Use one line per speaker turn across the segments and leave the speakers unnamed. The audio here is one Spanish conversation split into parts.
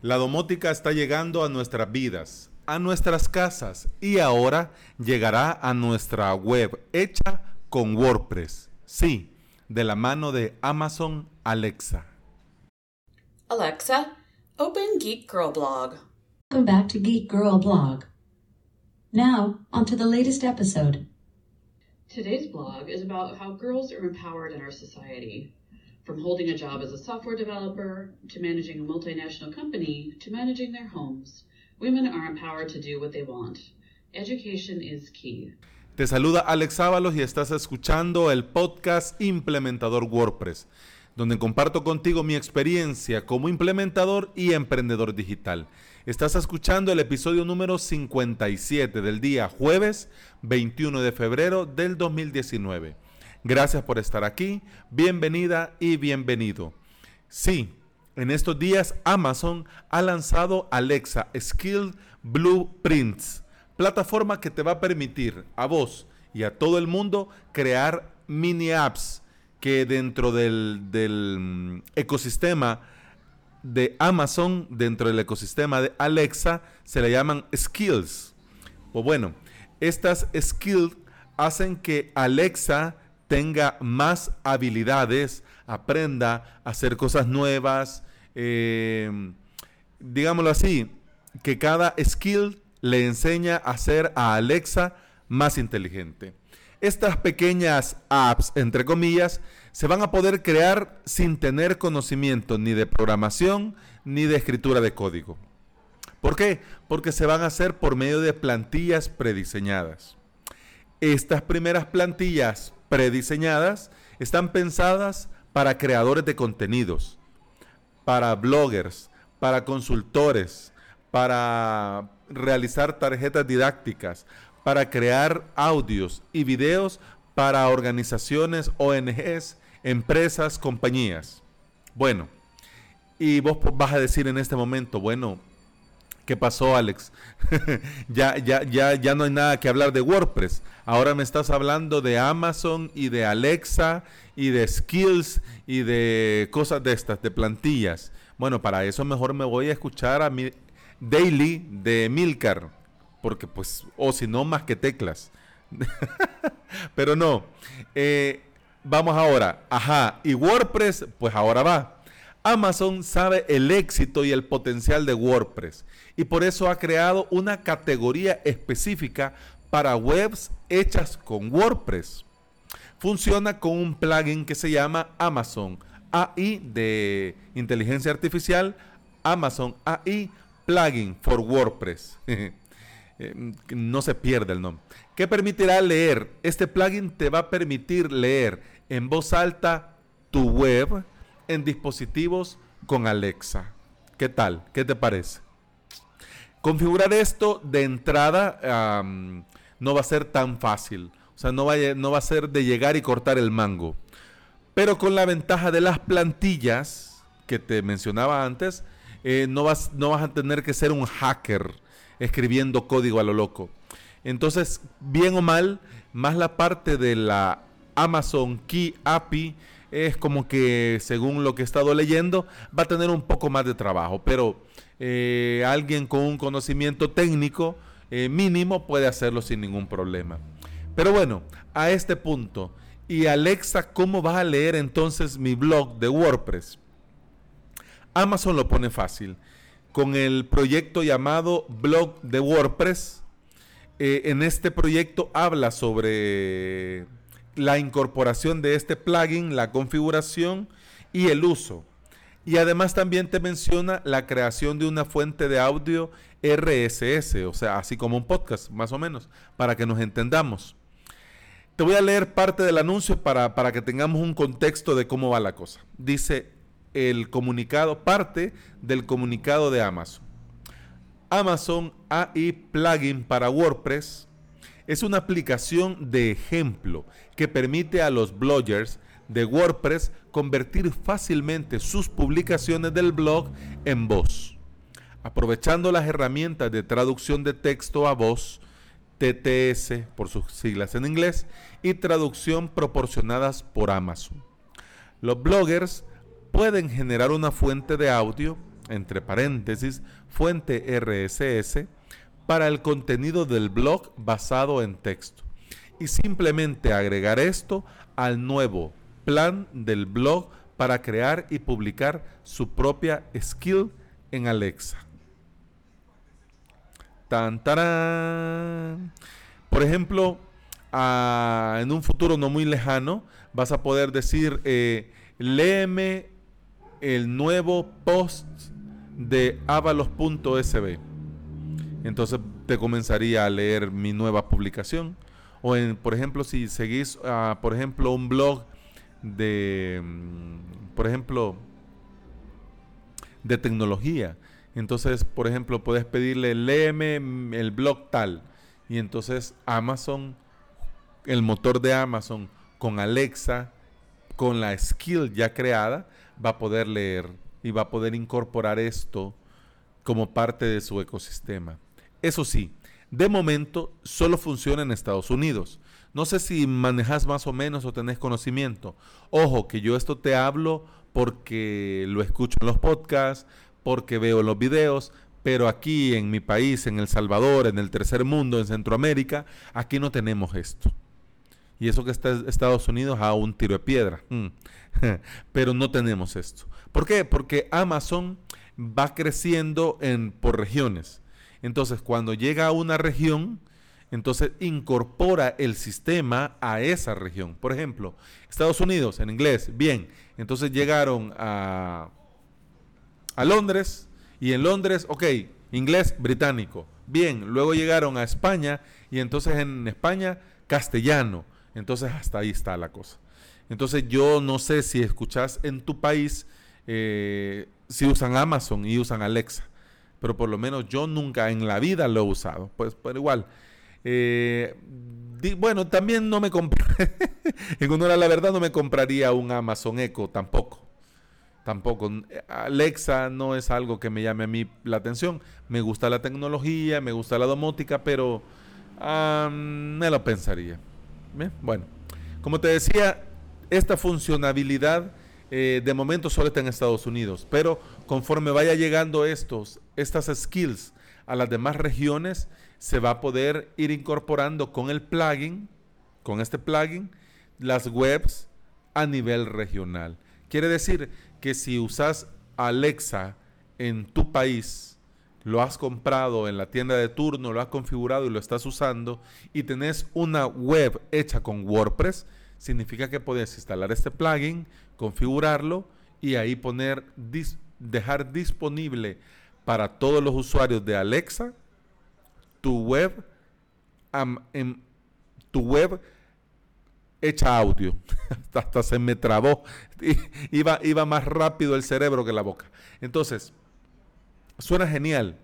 La domótica está llegando a nuestras vidas, a nuestras casas y ahora llegará a nuestra web hecha con WordPress. Sí, de la mano de Amazon Alexa.
Alexa, open Geek Girl blog.
Welcome back to Geek Girl blog. Now, on to the latest episode.
Today's blog is about how girls are empowered in our society. From holding a job as a software developer, to managing a multinational company, to managing their homes, women are empowered to do what they want. Education is key.
Te saluda Alex Ábalos y estás escuchando el podcast Implementador WordPress, donde comparto contigo mi experiencia como implementador y emprendedor digital. Estás escuchando el episodio número 57 del día jueves 21 de febrero del 2019. Gracias por estar aquí, bienvenida y bienvenido. Sí, en estos días Amazon ha lanzado Alexa Skill Blueprints, plataforma que te va a permitir a vos y a todo el mundo crear mini apps que dentro del, del mm, ecosistema de Amazon, dentro del ecosistema de Alexa, se le llaman skills. Pues bueno, estas skills hacen que Alexa tenga más habilidades, aprenda a hacer cosas nuevas, eh, digámoslo así, que cada skill le enseña a hacer a Alexa más inteligente. Estas pequeñas apps, entre comillas, se van a poder crear sin tener conocimiento ni de programación ni de escritura de código. ¿Por qué? Porque se van a hacer por medio de plantillas prediseñadas. Estas primeras plantillas prediseñadas están pensadas para creadores de contenidos, para bloggers, para consultores, para realizar tarjetas didácticas, para crear audios y videos para organizaciones, ONGs, empresas, compañías. Bueno, y vos vas a decir en este momento, bueno, ¿Qué pasó, Alex? ya, ya, ya, ya no hay nada que hablar de WordPress. Ahora me estás hablando de Amazon y de Alexa y de skills y de cosas de estas, de plantillas. Bueno, para eso mejor me voy a escuchar a mi Daily de Milcar. Porque pues, o si no, más que teclas. Pero no. Eh, vamos ahora. Ajá. Y WordPress, pues ahora va. Amazon sabe el éxito y el potencial de WordPress y por eso ha creado una categoría específica para webs hechas con WordPress. Funciona con un plugin que se llama Amazon AI de inteligencia artificial, Amazon AI Plugin for WordPress. Eh, no se pierde el nombre. ¿Qué permitirá leer? Este plugin te va a permitir leer en voz alta tu web en dispositivos con Alexa. ¿Qué tal? ¿Qué te parece? Configurar esto de entrada no va a ser tan fácil. O sea, no va, a, no va a ser de llegar y cortar el mango. Pero con la ventaja de las plantillas que te mencionaba antes, eh, no, vas, no vas a tener que ser un hacker escribiendo código a lo loco. Entonces, bien o mal, más la parte de la Amazon Key API es como que, según lo que he estado leyendo, va a tener un poco más de trabajo, pero eh, alguien con un conocimiento técnico eh, mínimo puede hacerlo sin ningún problema. Pero bueno, a este punto, y Alexa, ¿cómo vas a leer entonces mi blog de WordPress? Amazon lo pone fácil. Con el proyecto llamado Blog de WordPress, eh, en este proyecto habla sobre la incorporación de este plugin, la configuración y el uso. Y además también te menciona la creación de una fuente de audio RSS, o sea, así como un podcast, más o menos, para que nos entendamos. Te voy a leer parte del anuncio para, para que tengamos un contexto de cómo va la cosa. Dice el comunicado, parte del comunicado de Amazon. Amazon AI Plugin para WordPress es una aplicación de ejemplo que permite a los bloggers de WordPress convertir fácilmente sus publicaciones del blog en voz. Aprovechando las herramientas de traducción de texto a voz, TTS por sus siglas en inglés, y traducción proporcionadas por Amazon. Los bloggers pueden generar una fuente de audio entre paréntesis, fuente RSS, para el contenido del blog basado en texto. Y simplemente agregar esto al nuevo plan del blog para crear y publicar su propia skill en Alexa. Tan, tarán. Por ejemplo, a- en un futuro no muy lejano, vas a poder decir, eh, léeme el nuevo post de avalos.sb. Entonces te comenzaría a leer mi nueva publicación. O en, por ejemplo, si seguís, ah, por ejemplo, un blog de, mm, por ejemplo, de tecnología. Entonces, por ejemplo, puedes pedirle, léeme el blog tal. Y entonces Amazon, el motor de Amazon con Alexa, con la skill ya creada, va a poder leer y va a poder incorporar esto como parte de su ecosistema. Eso sí, de momento solo funciona en Estados Unidos. No sé si manejas más o menos o tenés conocimiento. Ojo, que yo esto te hablo porque lo escucho en los podcasts, porque veo los videos, pero aquí en mi país, en El Salvador, en el tercer mundo, en Centroamérica, aquí no tenemos esto. Y eso que está Estados Unidos a un tiro de piedra. Mm. Pero no tenemos esto. ¿Por qué? Porque Amazon va creciendo en, por regiones. Entonces, cuando llega a una región, entonces incorpora el sistema a esa región. Por ejemplo, Estados Unidos en inglés, bien. Entonces llegaron a, a Londres y en Londres, ok, inglés británico. Bien, luego llegaron a España y entonces en España castellano. Entonces hasta ahí está la cosa. Entonces yo no sé si escuchas en tu país eh, si usan Amazon y usan Alexa, pero por lo menos yo nunca en la vida lo he usado. Pues, pero igual. eh, bueno, también no me compré, en honor a la verdad, no me compraría un Amazon Echo tampoco. Tampoco. Alexa no es algo que me llame a mí la atención. Me gusta la tecnología, me gusta la domótica, pero me lo pensaría. Bien, Bueno, como te decía, esta funcionalidad eh, de momento solo está en Estados Unidos, pero conforme vaya llegando estos, estas skills a las demás regiones, se va a poder ir incorporando con el plugin, con este plugin, las webs a nivel regional. Quiere decir que si usas Alexa en tu país, lo has comprado en la tienda de turno, lo has configurado y lo estás usando, y tenés una web hecha con WordPress, significa que puedes instalar este plugin, configurarlo y ahí poner, dis- dejar disponible para todos los usuarios de Alexa tu web, en, tu web hecha audio. hasta, hasta se me trabó. Iba, iba más rápido el cerebro que la boca. Entonces, suena genial.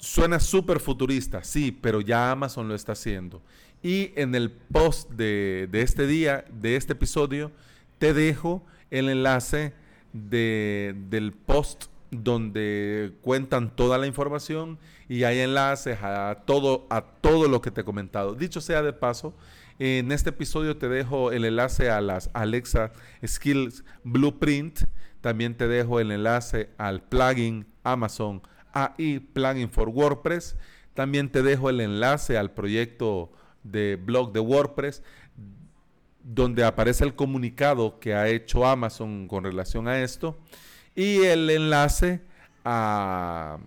Suena súper futurista, sí, pero ya Amazon lo está haciendo. Y en el post de, de este día, de este episodio, te dejo el enlace de- del post donde cuentan toda la información y hay enlaces a todo, a todo lo que te he comentado. Dicho sea de paso, en este episodio te dejo el enlace a las Alexa Skills Blueprint. También te dejo el enlace al plugin Amazon AI Plugin for WordPress. También te dejo el enlace al proyecto de blog de WordPress donde aparece el comunicado que ha hecho Amazon con relación a esto y el enlace a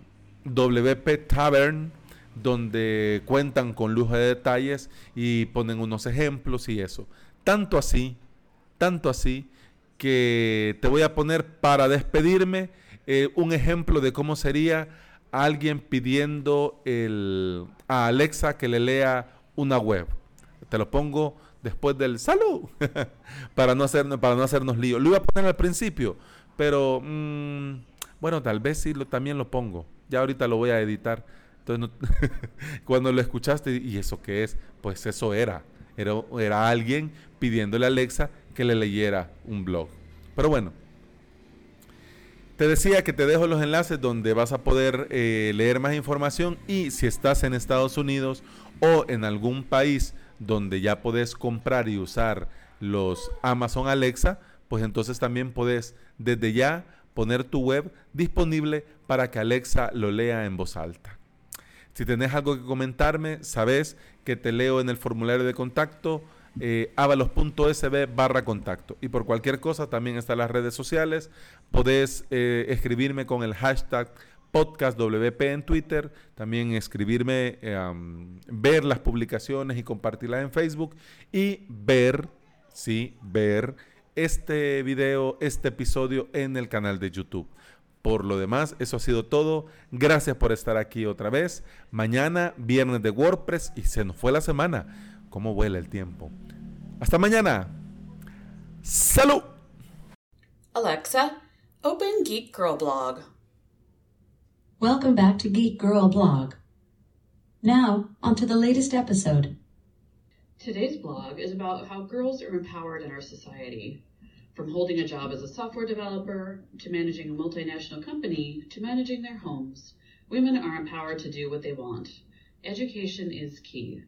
WP Tavern donde cuentan con lujo de detalles y ponen unos ejemplos y eso. Tanto así, tanto así que te voy a poner para despedirme eh, un ejemplo de cómo sería alguien pidiendo el, a Alexa que le lea una web. Te lo pongo después del salud para no hacernos para no hacernos lío. Lo iba a poner al principio, pero mm, bueno, tal vez sí lo, también lo pongo. Ya ahorita lo voy a editar. Entonces, cuando lo escuchaste, ¿y eso qué es? Pues eso era. Era, era alguien pidiéndole a Alexa que le leyera un blog. Pero bueno, te decía que te dejo los enlaces donde vas a poder eh, leer más información y si estás en Estados Unidos o en algún país donde ya podés comprar y usar los Amazon Alexa, pues entonces también podés desde ya poner tu web disponible para que Alexa lo lea en voz alta. Si tenés algo que comentarme, sabes que te leo en el formulario de contacto eh, avalos.sb barra contacto. Y por cualquier cosa también están las redes sociales. Podés eh, escribirme con el hashtag podcastwp en Twitter, también escribirme, eh, ver las publicaciones y compartirlas en Facebook y ver, sí, ver este video, este episodio en el canal de YouTube. Por lo demás, eso ha sido todo. Gracias por estar aquí otra vez. Mañana, viernes de WordPress y se nos fue la semana. ¿Cómo vuela el tiempo? Hasta mañana. ¡Salud!
Alexa, open Geek Girl blog.
Welcome back to Geek Girl Blog. Now, onto the latest episode.
Today's blog is about how girls are empowered in our society. From holding a job as a software developer, to managing a multinational company, to managing their homes, women are empowered to do what they want. Education is key.